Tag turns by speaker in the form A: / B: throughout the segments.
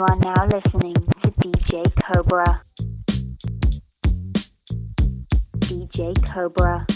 A: You are now listening to DJ Cobra. DJ Cobra.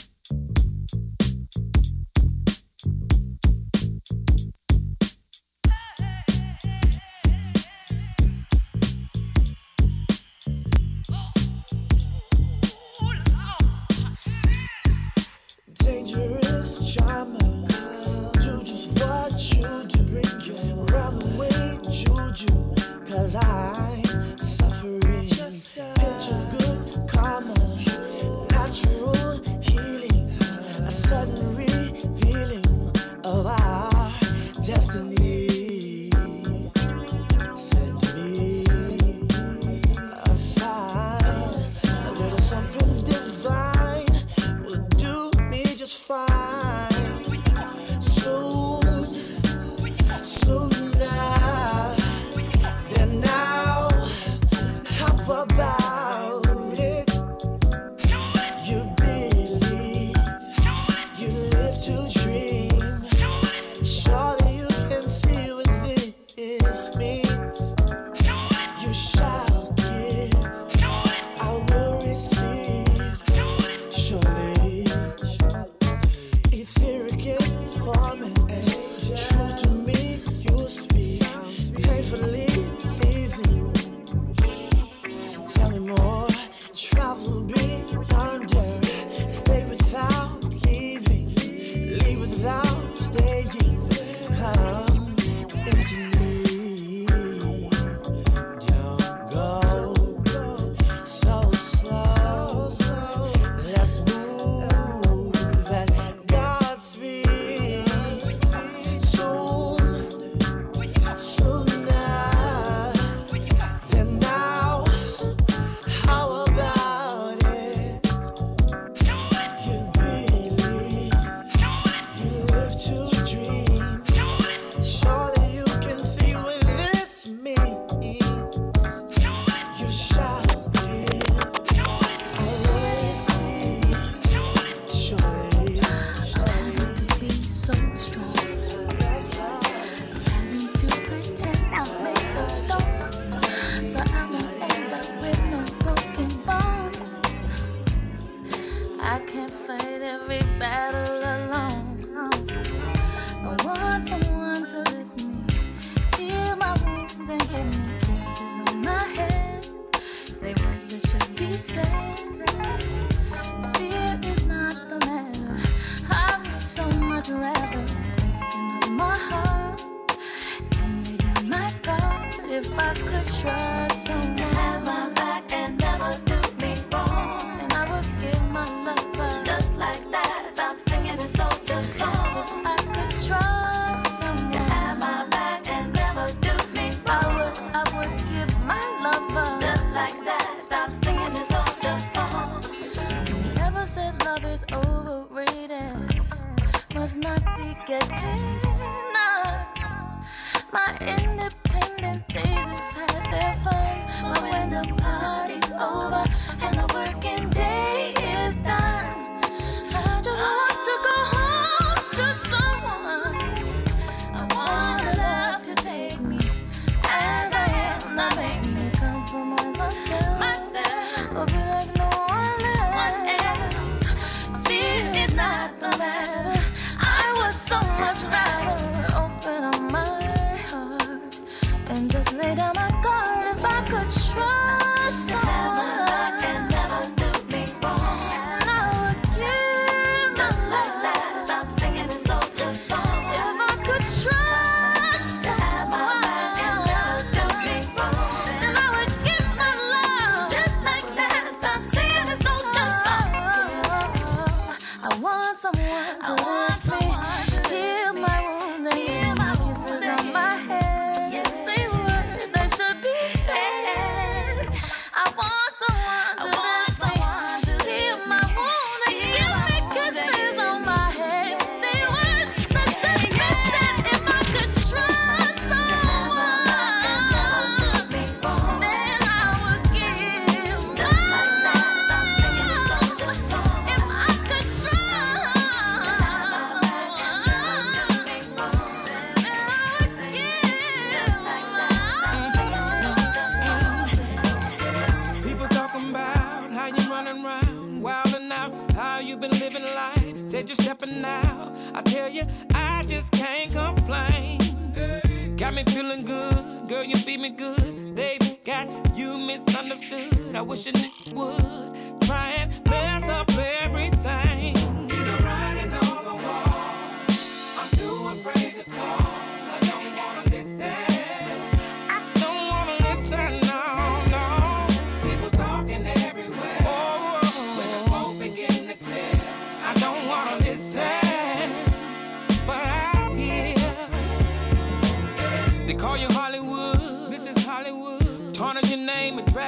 B: My independent days have had their fun, but when the party's over.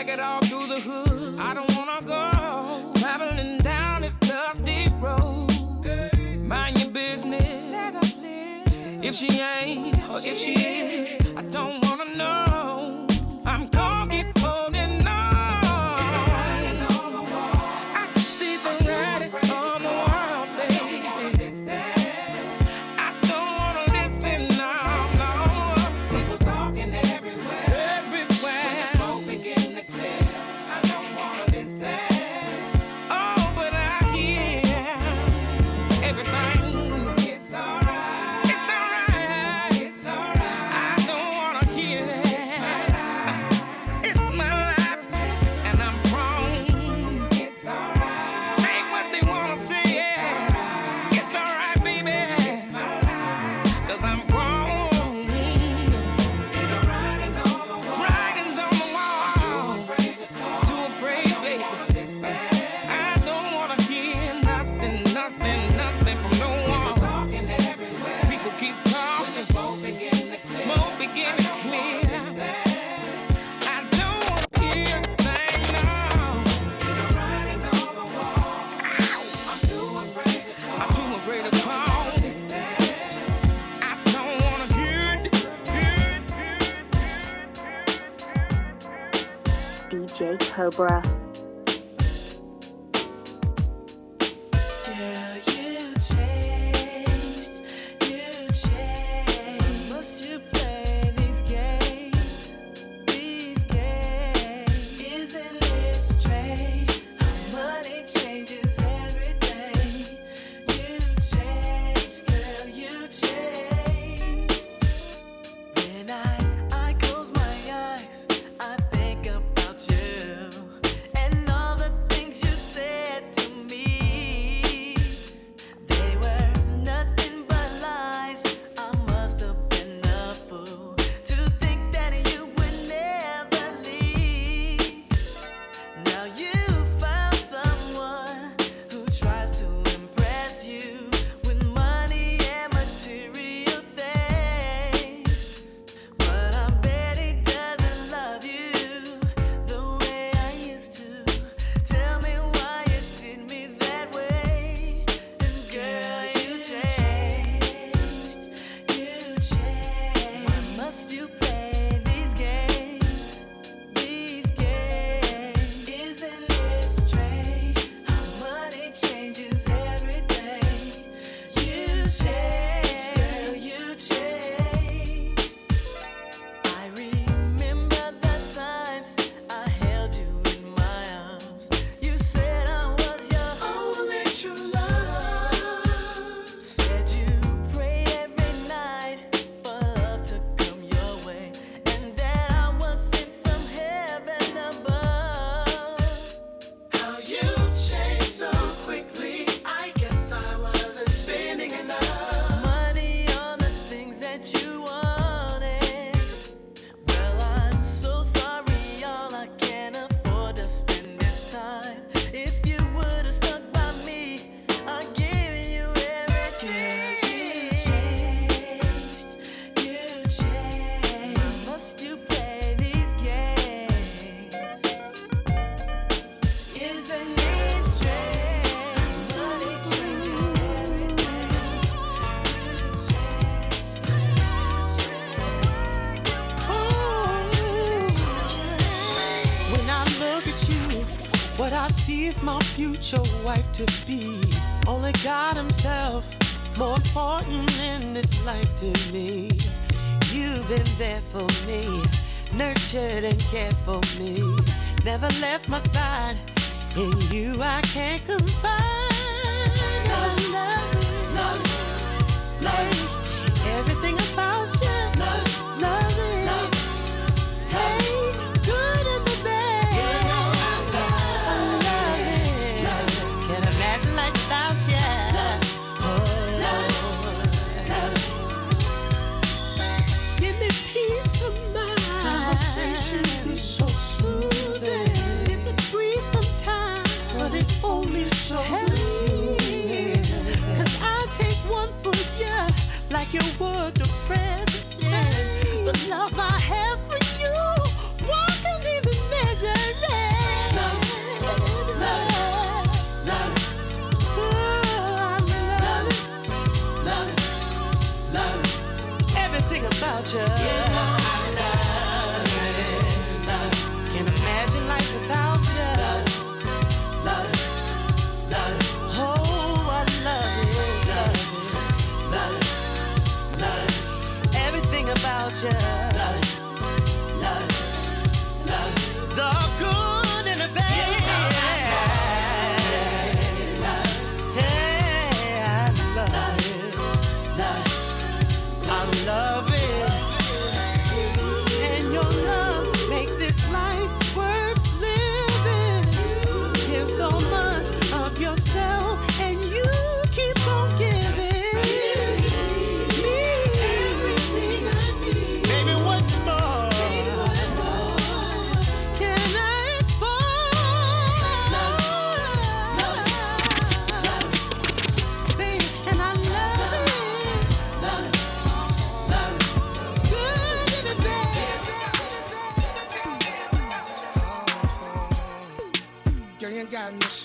B: drag it all through the hood. I don't wanna go traveling down this dusty road. Mind your business. If she ain't or if she is, I don't wanna know. I'm gonna
C: get breath. tries to
D: yourself more important in this life to me. You've been there for me, nurtured and cared for me, never left my side. In you, I can't confide. Love, love, love, love.
E: que eu vou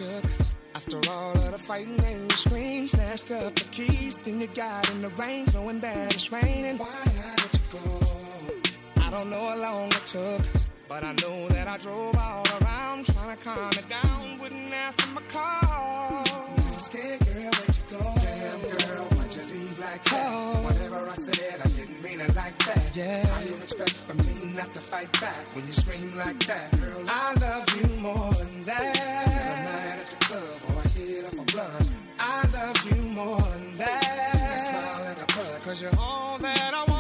E: shook. After all of the fighting and the screams, snatched up the keys, then you got in the rain, knowing that it's raining. Why I let you go? I don't know how long it took, but I know that I drove all around trying to calm it down. Wouldn't answer my calls. I'm scared, girl, where'd you go? Damn, girl, why'd you leave like that? Oh. Whatever I said, I mean it like that. Yeah. How you expect for me not to fight back when you scream like that, girl? I love you more than that. I at the club or I hit up a blunt. I love you more than that. I smile and cause you're all that I want.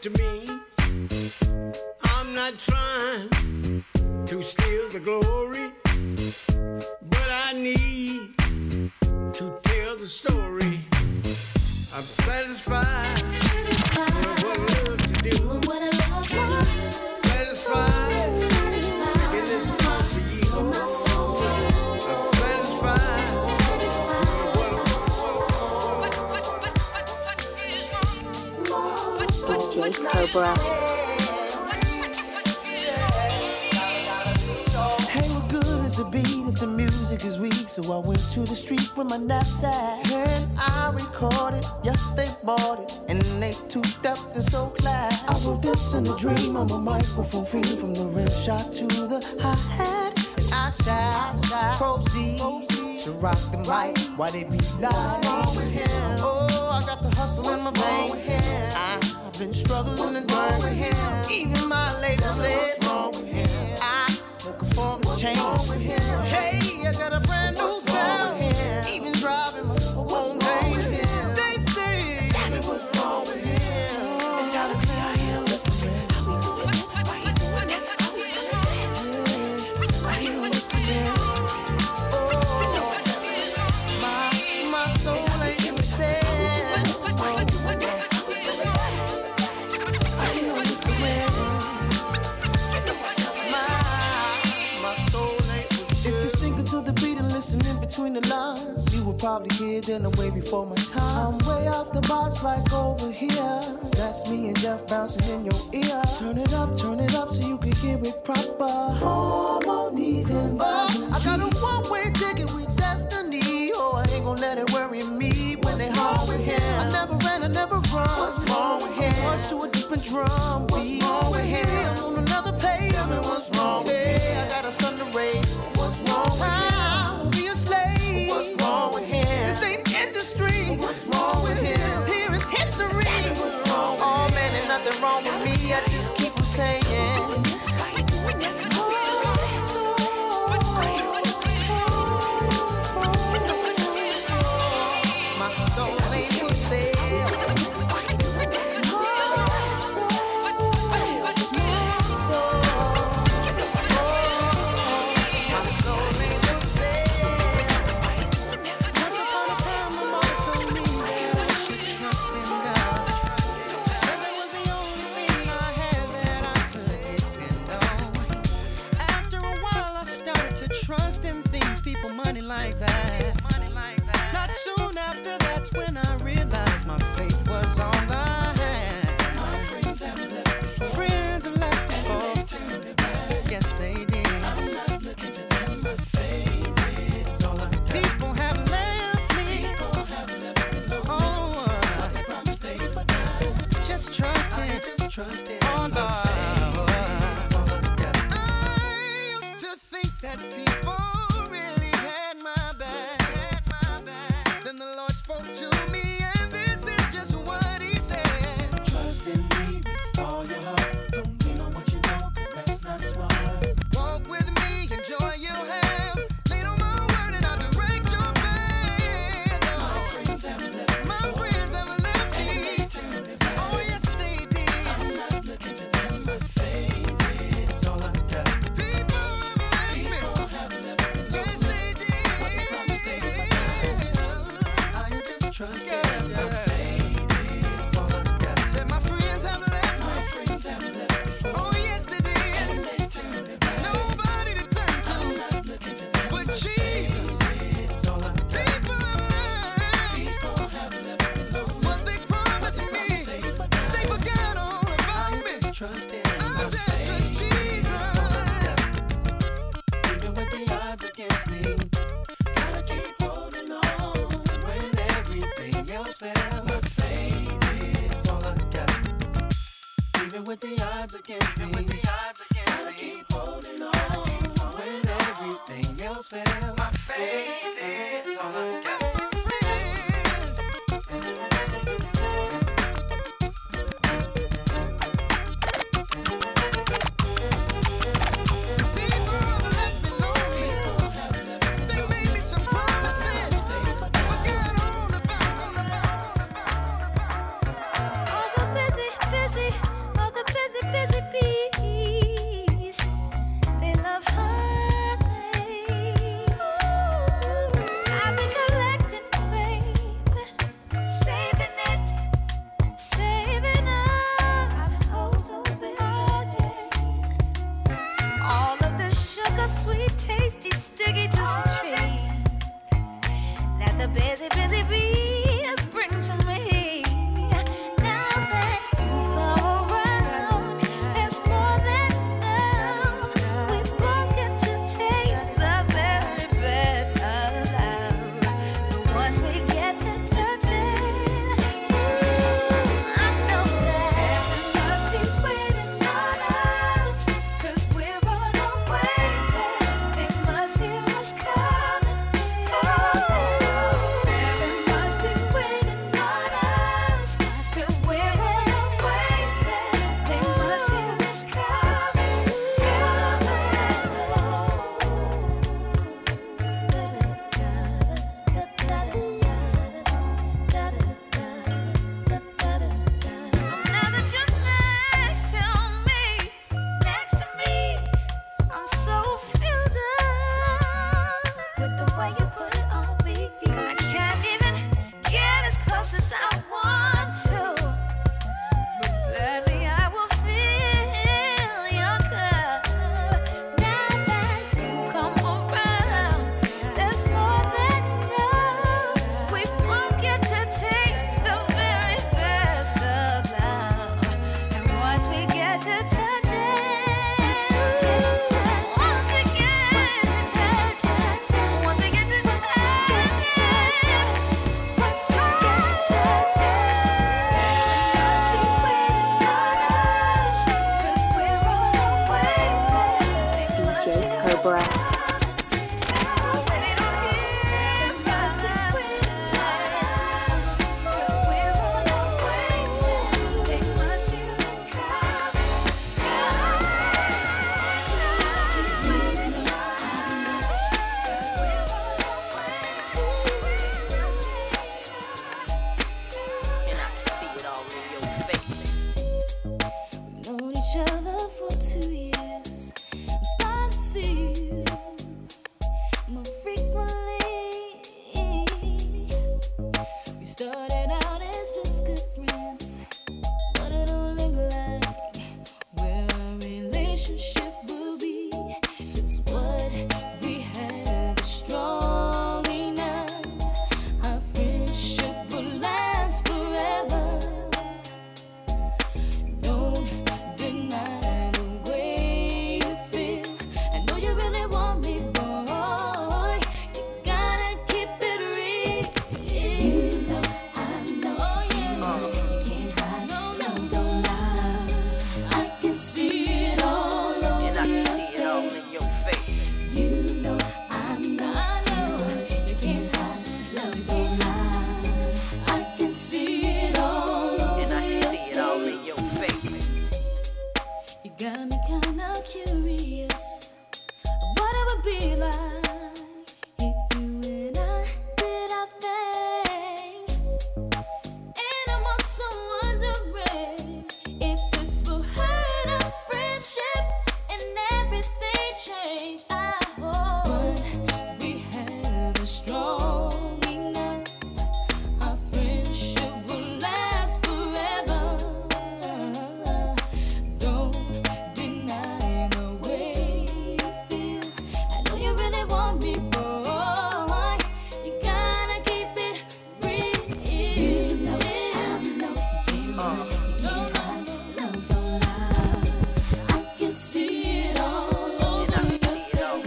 F: good to me. I'm not trying to steal the glory, but I need to tell the story. I'm satisfied, I'm satisfied. doing what I love to do.
C: Doing what I love to do.
D: bruh. So I went to the street with my knapsack and I recorded. Yes, they bought it and they two-stepped and so glad. I wrote this in a dream. I'm a microphone feeling from the rim shot to the high hat. I shall proceed, proceed to rock the right while they be live. What's wrong with him? Oh, I got the hustle What's in my veins. I've been struggling and burning. Even my lady Tell says I don't conform to change. Hey, I got a brand new sound. Even driving my What's wrong with him? What's to a different drum beat?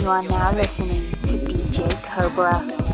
C: You
A: are now listening to DJ Cobra.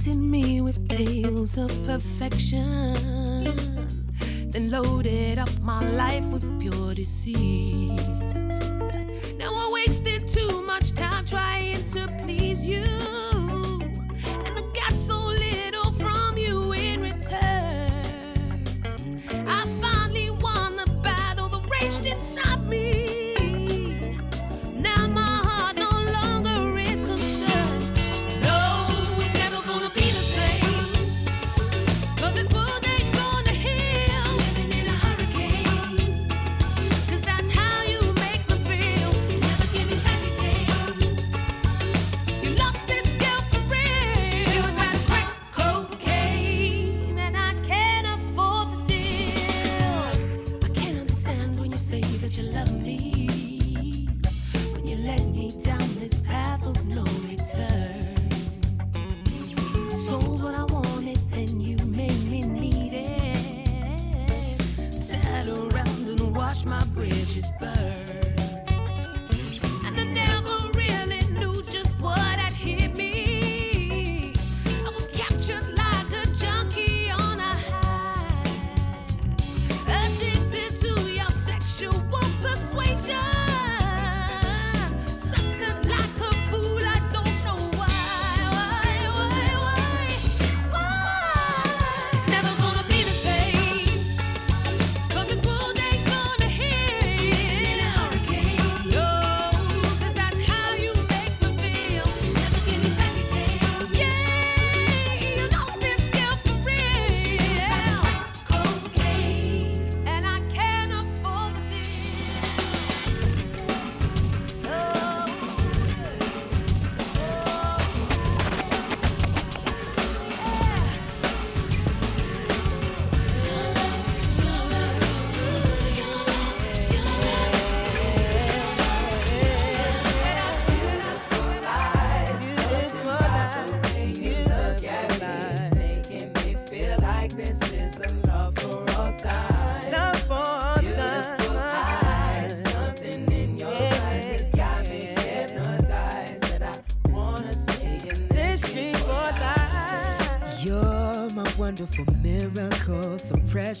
G: Tempting me with tales of perfection.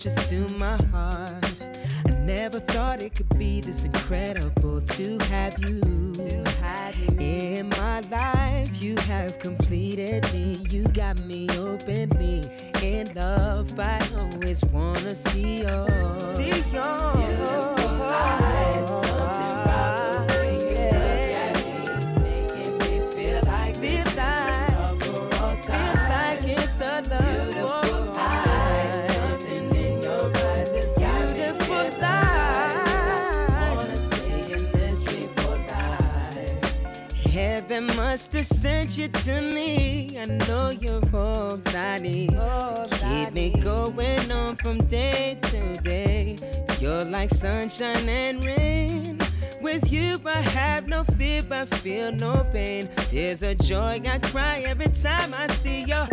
F: Precious to my must have sent you to me. I know you're all body to keep me going on from day to day. You're like sunshine and rain. With you, I have no fear, I feel no pain. Tears of joy, I cry every time I see your